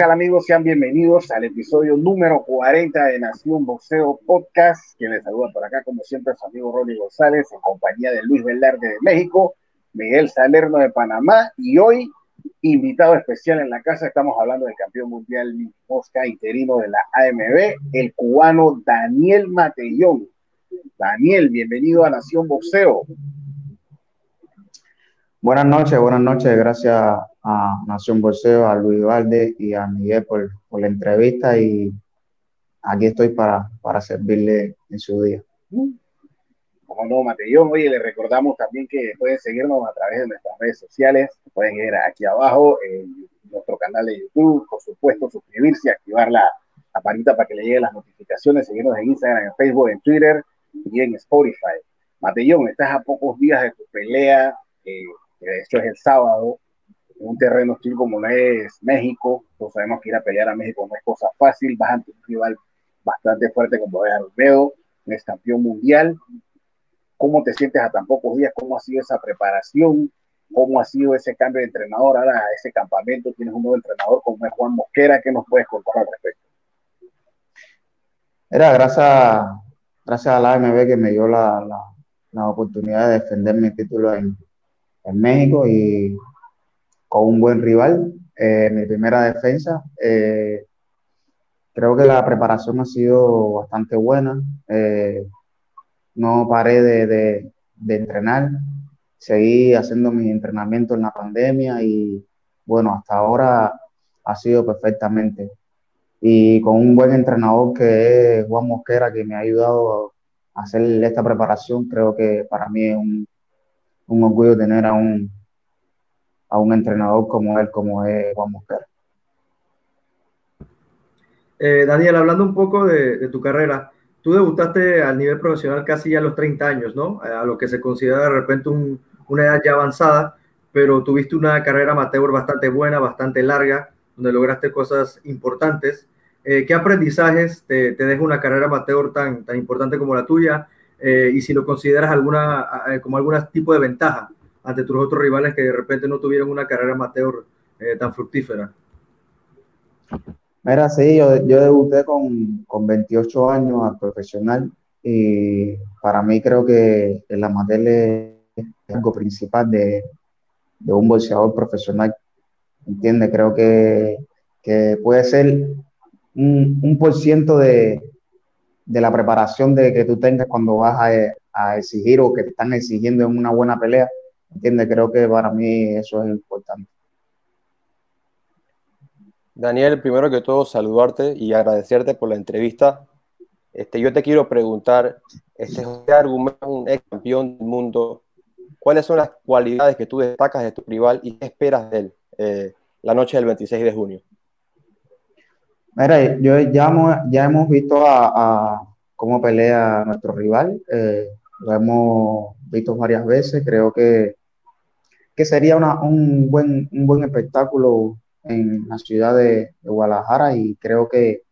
¿Qué tal amigos? Sean bienvenidos al episodio número 40 de Nación Boxeo Podcast. Quien les saluda por acá, como siempre, su amigo Ronnie González, en compañía de Luis Velarde de México, Miguel Salerno de Panamá y hoy, invitado especial en la casa, estamos hablando del campeón mundial Mosca interino de la AMB, el cubano Daniel Matellón. Daniel, bienvenido a Nación Boxeo. Buenas noches, buenas noches. Gracias a Nación Bolseo, a Luis Valde y a Miguel por, la entrevista y aquí estoy para, para servirle en su día. Como no, Matellón, oye, le recordamos también que pueden seguirnos a través de nuestras redes sociales, pueden ir aquí abajo en nuestro canal de YouTube, por supuesto, suscribirse, activar la, la para que le lleguen las notificaciones, seguirnos en Instagram, en Facebook, en Twitter y en Spotify. Matellón, estás a pocos días de tu pelea eh, esto es el sábado, un terreno hostil como no es México, todos sabemos que ir a pelear a México no es cosa fácil, vas ante un rival bastante fuerte como es Albedo, es campeón mundial. ¿Cómo te sientes a tan pocos días? ¿Cómo ha sido esa preparación? ¿Cómo ha sido ese cambio de entrenador? Ahora, ese campamento, tienes un nuevo entrenador como es Juan Mosquera. ¿Qué nos puedes contar al respecto? Era gracias, gracias a la AMB que me dio la, la, la oportunidad de defender mi título en, en México y con un buen rival. Eh, mi primera defensa. Eh, creo que la preparación ha sido bastante buena. Eh, no paré de, entrenar. Seguí haciendo mis entrenamientos en la pandemia y bueno, hasta ahora ha sido perfectamente. Y con un buen entrenador que es Juan Mosquera, que me ha ayudado a hacer esta preparación, creo que para mí es un, un orgullo tener a un, a un entrenador como él, como es Juan Mosquera. Eh, Daniel, hablando un poco de, tu carrera, tú debutaste al nivel profesional casi a los 30 años, ¿no? A lo que se considera de repente una edad ya avanzada, pero tuviste una carrera amateur bastante buena, bastante larga, donde lograste cosas importantes. Eh, ¿Qué aprendizajes te, te, deja una carrera amateur tan, tan importante como la tuya? Eh, y si lo consideras alguna, como algún tipo de ventaja ante tus otros rivales que de repente no tuvieron una carrera amateur eh, tan fructífera. Mira, sí, yo, yo debuté con, con, 28 años al profesional y para mí creo que el amateur es algo principal de, de un boxeador profesional. ¿Entiendes? Creo que, que puede ser un, un por ciento de, de la preparación de que tú tengas cuando vas a, exigir o que te están exigiendo en una buena pelea. ¿Entiendes? Creo que para mí eso es importante. Daniel, primero que todo, saludarte y agradecerte por la entrevista. Este, yo te quiero preguntar, este argumento un ex campeón del mundo, ¿cuáles son las cualidades que tú destacas de tu rival y qué esperas de él eh, la noche del 26 de junio? Mira, yo ya hemos, ya hemos visto a, cómo pelea nuestro rival, eh, lo hemos visto varias veces, creo que, que sería un, buen, un buen espectáculo en la ciudad de, Guadalajara y creo que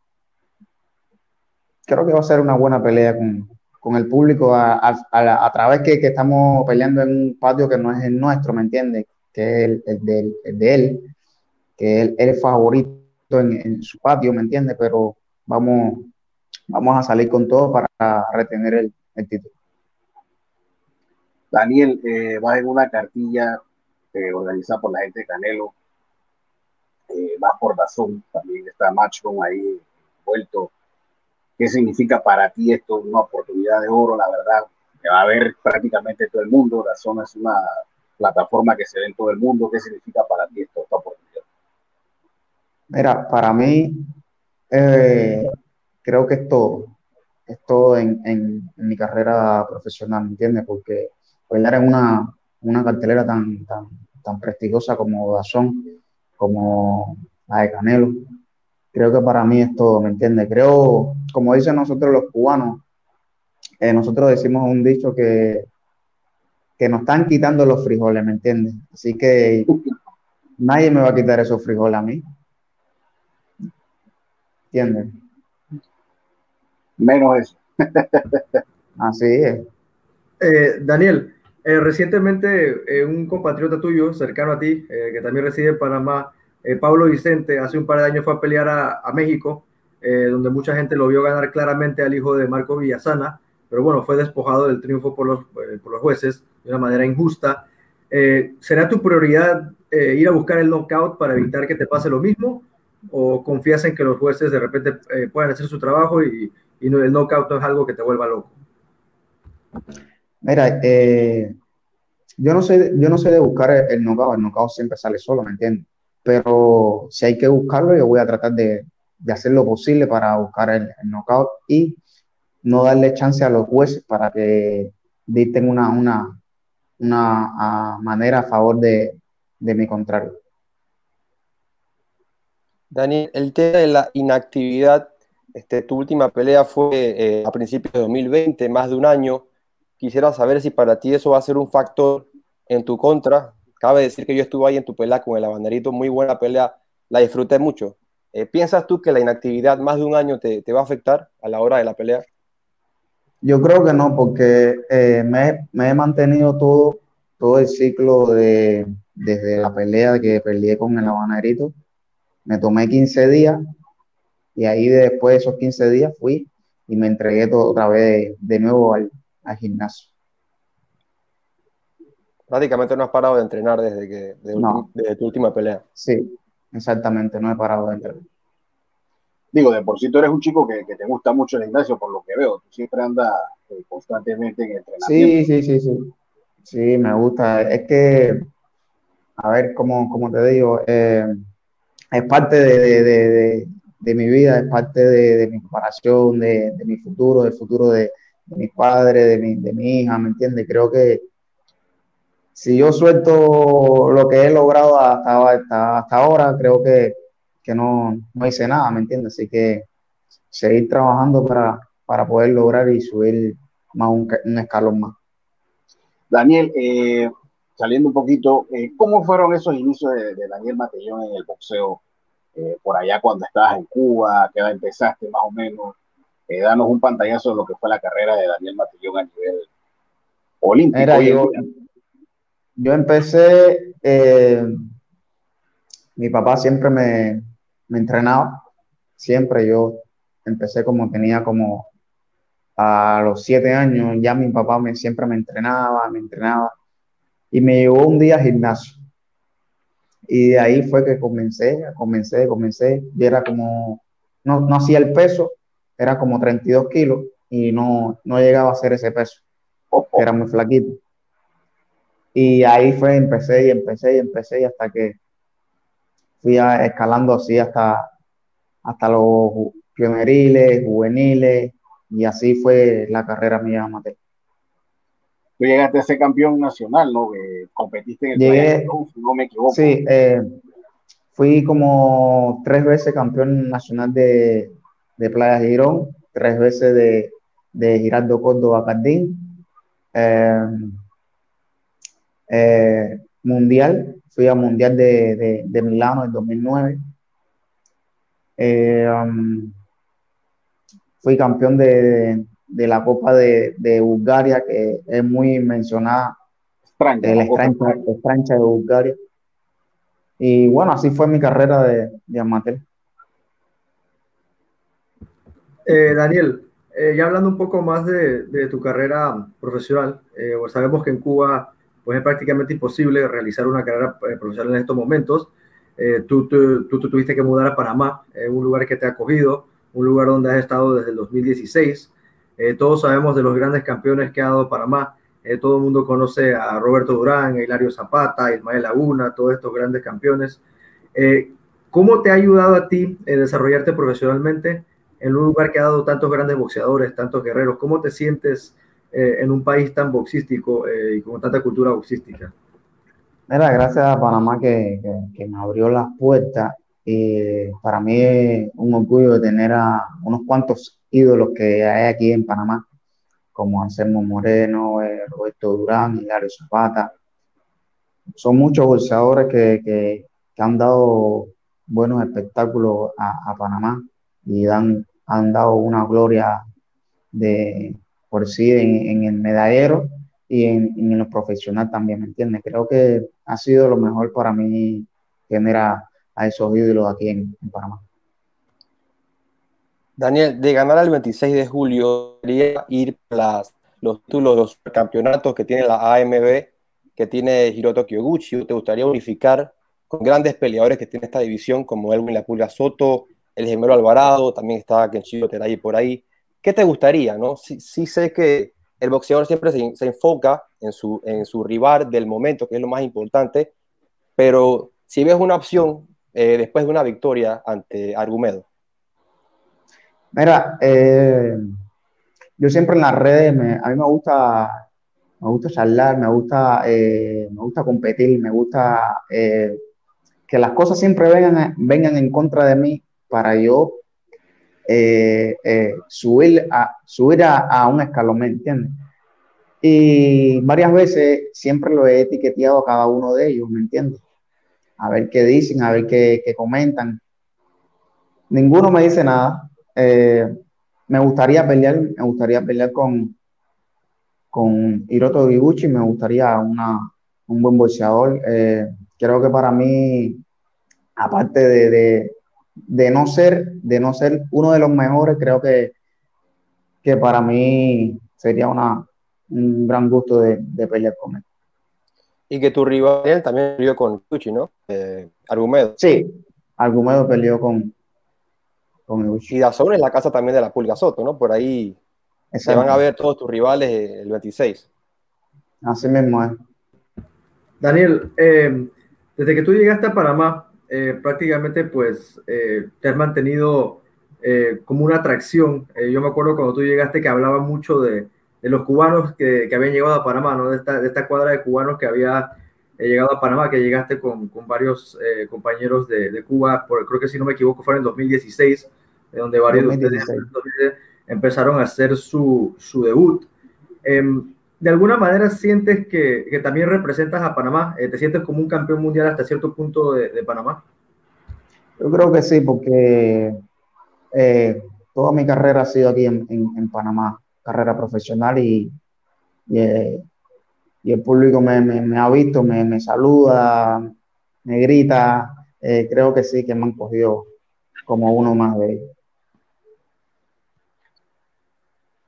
creo que va a ser una buena pelea con, el público a, través que, que, estamos peleando en un patio que no es el nuestro, ¿me entiendes? Que es el, de, él, que él, él es favorito en, su patio, ¿me entiendes? Pero vamos, vamos a salir con todo para retener el, título. Daniel, eh, vas en una cartilla eh, organizada por la gente de Canelo, eh, vas por Dazón, también está Matchroom ahí vuelto. ¿Qué significa para ti esto? Una oportunidad de oro, la verdad, que va a ver prácticamente todo el mundo. Dazón es una plataforma que se ve en todo el mundo. ¿Qué significa para ti esto, esta oportunidad? Mira, para mí, eh, creo que es todo. Es todo en, mi carrera profesional, ¿me entiendes? Porque bailar en una, una cartelera tan, tan, tan prestigiosa como Dazón, como la de Canelo, creo que para mí es todo, ¿me entiendes? Creo, como dicen nosotros los cubanos, eh, nosotros decimos un dicho que, que nos están quitando los frijoles, ¿me entiendes? Así que nadie me va a quitar esos frijoles a mí. ¿Entiendes? Menos eso. Así es. Eh, Daniel, eh, recientemente eh, un compatriota tuyo cercano a ti, que también reside en Panamá, Eh, Pablo Vicente hace un par de años fue a pelear a, México, eh, donde mucha gente lo vio ganar claramente al hijo de Marco Villasana, pero bueno, fue despojado del triunfo por los, eh, por los jueces de una manera injusta. ¿Será tu prioridad ir a buscar el knockout para evitar que te pase lo mismo? ¿O confías en que los jueces de repente puedan hacer su trabajo y, no, el knockout no es algo que te vuelva loco? Mira, eh, yo, no sé, yo no sé de buscar el, el knockout, el knockout siempre sale solo, ¿me entiendes? Pero si hay que buscarlo, yo voy a tratar de, hacer lo posible para buscar el, el, knockout y no darle chance a los jueces para que dicten una, manera a favor de, de mi contrario. Daniel, el tema de la inactividad, este, tu última pelea fue eh, a principios de 2020, más de un año quisiera saber si para ti eso va a ser un factor en tu contra. Cabe decir que yo estuve ahí en tu pelea con el abanderito, muy buena pelea, la disfruté mucho. Eh, ¿Piensas tú que la inactividad más de un año te, va a afectar a la hora de la pelea? Yo creo que no, porque eh, me, he mantenido todo, todo el ciclo de, desde la pelea que peleé con el abanderito. Me tomé 15 días y ahí después de esos 15 días fui y me entregué todo, otra vez de nuevo al, al gimnasio. Prácticamente no has parado de entrenar desde, que, desde, no. desde tu última pelea. Sí, exactamente, no he parado de entrenar. Digo, de por sí tú eres un chico que, que te gusta mucho el gimnasio, por lo que veo. Tú siempre andas eh, constantemente en entrenamiento. Sí, sí, sí, sí. Sí, me gusta. Es que, a ver, como, como te digo, eh, es parte de, de, de, de, mi vida, es parte de, mi preparación, de, mi futuro, del futuro de, de mi padre, de mi, de mi hija, ¿me entiendes? Creo que si yo suelto lo que he logrado hasta, hasta, hasta ahora, creo que, que no, no, hice nada, ¿me entiendes? Así que seguir trabajando para, para poder lograr y subir más un, escalón más. Daniel, eh, saliendo un poquito, eh, ¿cómo fueron esos inicios de, Daniel Matellón en el boxeo? Eh, por allá cuando estabas en Cuba, ¿qué empezaste más o menos? Eh, danos un pantallazo de lo que fue la carrera de Daniel Matillón a nivel olímpico. Era, yo, yo, empecé, eh, mi papá siempre me, me, entrenaba, siempre yo empecé como tenía como a los siete años, ya mi papá me, siempre me entrenaba, me entrenaba, y me llevó un día al gimnasio. Y de ahí fue que comencé, comencé, comencé, y era como, no, no hacía el peso, era como 32 kilos y no, no llegaba a hacer ese peso, era muy flaquito. Y ahí fue, empecé y empecé y empecé y hasta que fui escalando así hasta, hasta los pioneriles, juveniles, y así fue la carrera mía amateur. Tú llegaste a ser campeón nacional, ¿no? Que competiste en el Llegué, no me equivoco. Sí, eh, fui como tres veces campeón nacional de, de Playa Girón, tres veces de, de Girardo Córdoba Cardín. Eh, eh, mundial, fui a Mundial de, de, de Milano en 2009. Eh, um, fui campeón de, de la Copa de, de, Bulgaria, que es muy mencionada, Franca, la estrancha de Bulgaria. Y bueno, así fue mi carrera de, de amateur. Eh, Daniel, eh, ya hablando un poco más de, de tu carrera profesional, eh, pues sabemos que en Cuba pues es prácticamente imposible realizar una carrera eh, profesional en estos momentos. Eh, tú, tú, tú, tú, tuviste que mudar a Panamá, un lugar que te ha acogido, un lugar donde has estado desde el 2016. todos sabemos de los grandes campeones que ha dado Panamá. todo el mundo conoce a Roberto Durán, a Hilario Zapata, a Ismael Laguna, todos estos grandes campeones. ¿Cómo te ha ayudado a ti desarrollarte profesionalmente? En un lugar que ha dado tantos grandes boxeadores, tantos guerreros. ¿Cómo te sientes eh, en un país tan boxístico eh, y con tanta cultura boxística? Mira, gracias a Panamá que, que, me abrió las puertas. Y para mí es un orgullo tener a unos cuantos ídolos que hay aquí en Panamá, como Anselmo Moreno, eh, Roberto Durán, Hilario Zapata. Son muchos boxeadores que, que, han dado buenos espectáculos a Panamá y dan, han dado una gloria de por sí en, en el medallero y en, en, lo profesional también, ¿me entiendes? Creo que ha sido lo mejor para mí tener a, esos ídolos aquí en, Panamá. Daniel, de ganar el 26 de julio, quería ir las, los títulos, los campeonatos que tiene la AMB, que tiene Hiroto Kyoguchi. ¿Te gustaría unificar con grandes peleadores que tiene esta división, como Elwin La Pulga Soto, el gemelo Alvarado, también está Kenshiro Terai por ahí? ¿Qué te gustaría? No? Sí, sé que el boxeador siempre se, se, enfoca en su, en su rival del momento, que es lo más importante, pero si ves una opción eh, después de una victoria ante Argumedo. Mira, eh, yo siempre en las redes, a mí me gusta, me gusta charlar, me gusta, eh, me gusta competir, me gusta que las cosas siempre vengan, vengan en contra de mí para yo subir, a, subir a, a un escalón, ¿me entiendes? Y varias veces siempre lo he etiqueteado a cada uno de ellos, ¿me entiendes? A ver qué dicen, a ver qué, comentan. Ninguno me dice nada. Eh, me gustaría pelear, me gustaría pelear con, con Hiroto Giguchi, me gustaría una, un buen boxeador. Eh, creo que para mí, aparte de, no ser, de no ser uno de los mejores, creo que, que para mí sería una, un gran gusto de, pelear con él. Y que tu rival también peleó con Gucci, ¿no? Eh, Argumedo. Sí, Argumedo peleó con, con Y Dazón es la casa también de la Pulga Soto, ¿no? Por ahí se van a ver todos tus rivales el 26. Así mismo es. Daniel, eh, desde que tú llegaste a Panamá, eh, prácticamente pues te has mantenido como una atracción. yo me acuerdo cuando tú llegaste que hablaba mucho de, de los cubanos que, que, habían llegado a Panamá, ¿no? De esta, de esta cuadra de cubanos que había eh, llegado a Panamá, que llegaste con, con varios eh, compañeros de, de, Cuba, por, creo que si no me equivoco fue en 2016, donde varios de ustedes empezaron a hacer su, su debut. De alguna manera sientes que, que, también representas a Panamá, eh, te sientes como un campeón mundial hasta cierto punto de, de Panamá. Yo creo que sí, porque toda mi carrera ha sido aquí en, en, en Panamá carrera profesional y, eh, y, el público me, me, ha visto, me, me, saluda, me grita. Eh, creo que sí, que me han cogido como uno más de ellos.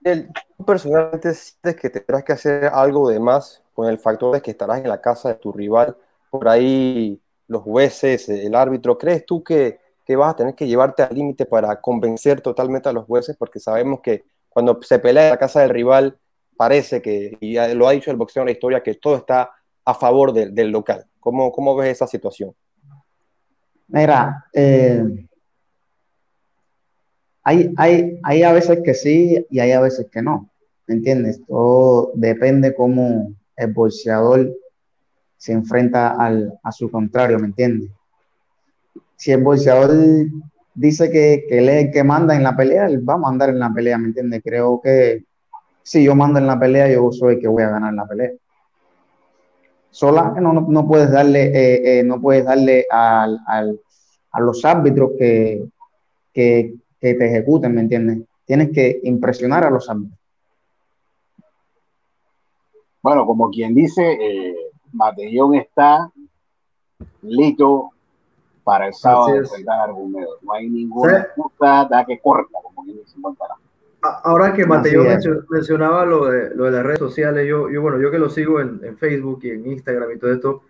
¿Tú personalmente sientes que tendrás que hacer algo de más con el factor de que estarás en la casa de tu rival? Por ahí los jueces, el árbitro, ¿crees tú que, que vas a tener que llevarte al límite para convencer totalmente a los jueces? Porque sabemos que cuando se pelea en la casa del rival, parece que, y lo ha dicho el boxeo en la historia, que todo está a favor del local. ¿Cómo, ¿Cómo, ves esa situación? Mira, eh, hay, hay, hay a veces que sí y hay a veces que no. ¿Me entiendes? Todo depende cómo el boxeador se enfrenta al, a su contrario, ¿me entiendes? Si el boxeador dice que, que él es el que manda en la pelea, él va a mandar en la pelea, ¿me entiendes? Creo que si yo mando en la pelea, yo soy el que voy a ganar la pelea. Sola no, no, puedes darle, eh, eh, no puedes darle al, al, a los árbitros que, que, te ejecuten, ¿me entiendes? Tienes que impresionar a los árbitros. Bueno, como quien dice, eh, Matellón está listo para el sábado enfrentar Argumedo. No hay ninguna excusa da que corta, como dice Ahora que Mateo mencionaba lo de, lo de las redes sociales, yo, yo, bueno, yo que lo sigo en, en Facebook y en Instagram y todo esto,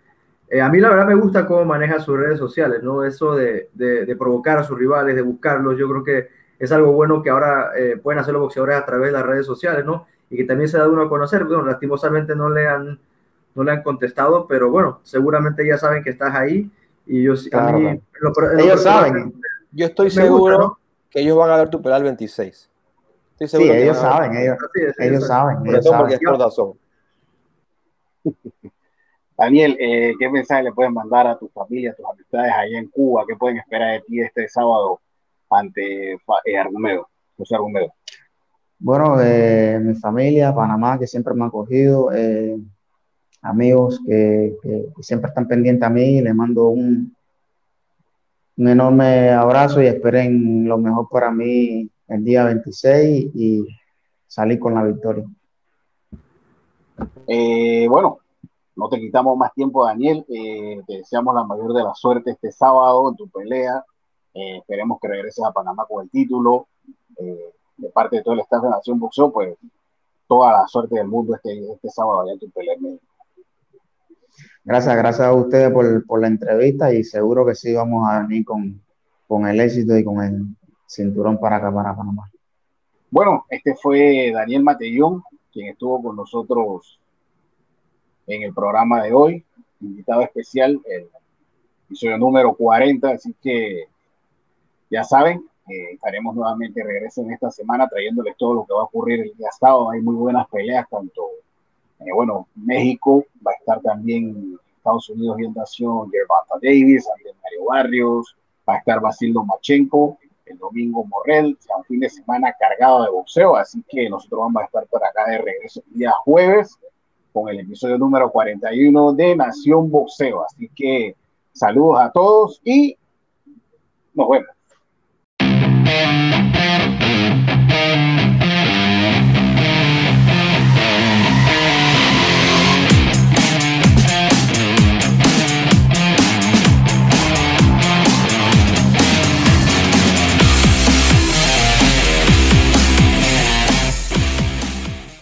eh, a mí la verdad me gusta cómo maneja sus redes sociales, ¿no? Eso de, de, de, provocar a sus rivales, de buscarlos, yo creo que es algo bueno que ahora eh, pueden hacer los boxeadores a través de las redes sociales, ¿no? Y que también se da uno a conocer, bueno, lastimosamente no le han, no le han contestado, pero bueno, seguramente ya saben que estás ahí y yo, a mí, ellos saben. Yo estoy seguro que ellos van a ver tu pelea el 26. Estoy seguro sí, ellos saben, ellos, ellos saben. Ellos saben. Daniel, eh, ¿qué mensaje le pueden mandar a tu familia, a tus amistades allá en Cuba? ¿Qué pueden esperar de ti este sábado ante eh, Argumedo, José Argumedo? Bueno, eh, mi familia, Panamá, que siempre me ha acogido, eh, amigos que, siempre están pendientes a mí. Les mando un, enorme abrazo y esperen lo mejor para mí el día 26 y salir con la victoria. Eh, bueno, no te quitamos más tiempo, Daniel. te deseamos la mayor de la suerte este sábado en tu pelea. esperemos que regreses a Panamá con el título. De parte de todo el staff de Nación Boxeo, pues toda la suerte del mundo este, este sábado allá en pelea Gracias, gracias a ustedes por, por, la entrevista y seguro que sí vamos a venir con, con el éxito y con el cinturón para acá, para Panamá. Bueno, este fue Daniel Matellón, quien estuvo con nosotros en el programa de hoy, invitado especial, el episodio número 40, así que ya saben, estaremos nuevamente regreso en esta semana trayéndoles todo lo que va a ocurrir el día sábado. Hay muy buenas peleas, tanto eh, bueno, México va a estar también Estados Unidos y nación Gervonta Davis, Andrés Mario Barrios, va a estar Basilio Machenko, el domingo Morrell, o sea, un fin de semana cargado de boxeo, así que nosotros vamos a estar por acá de regreso el día jueves con el episodio número 41 de Nación Boxeo, así que saludos a todos y nos vemos. Yeah.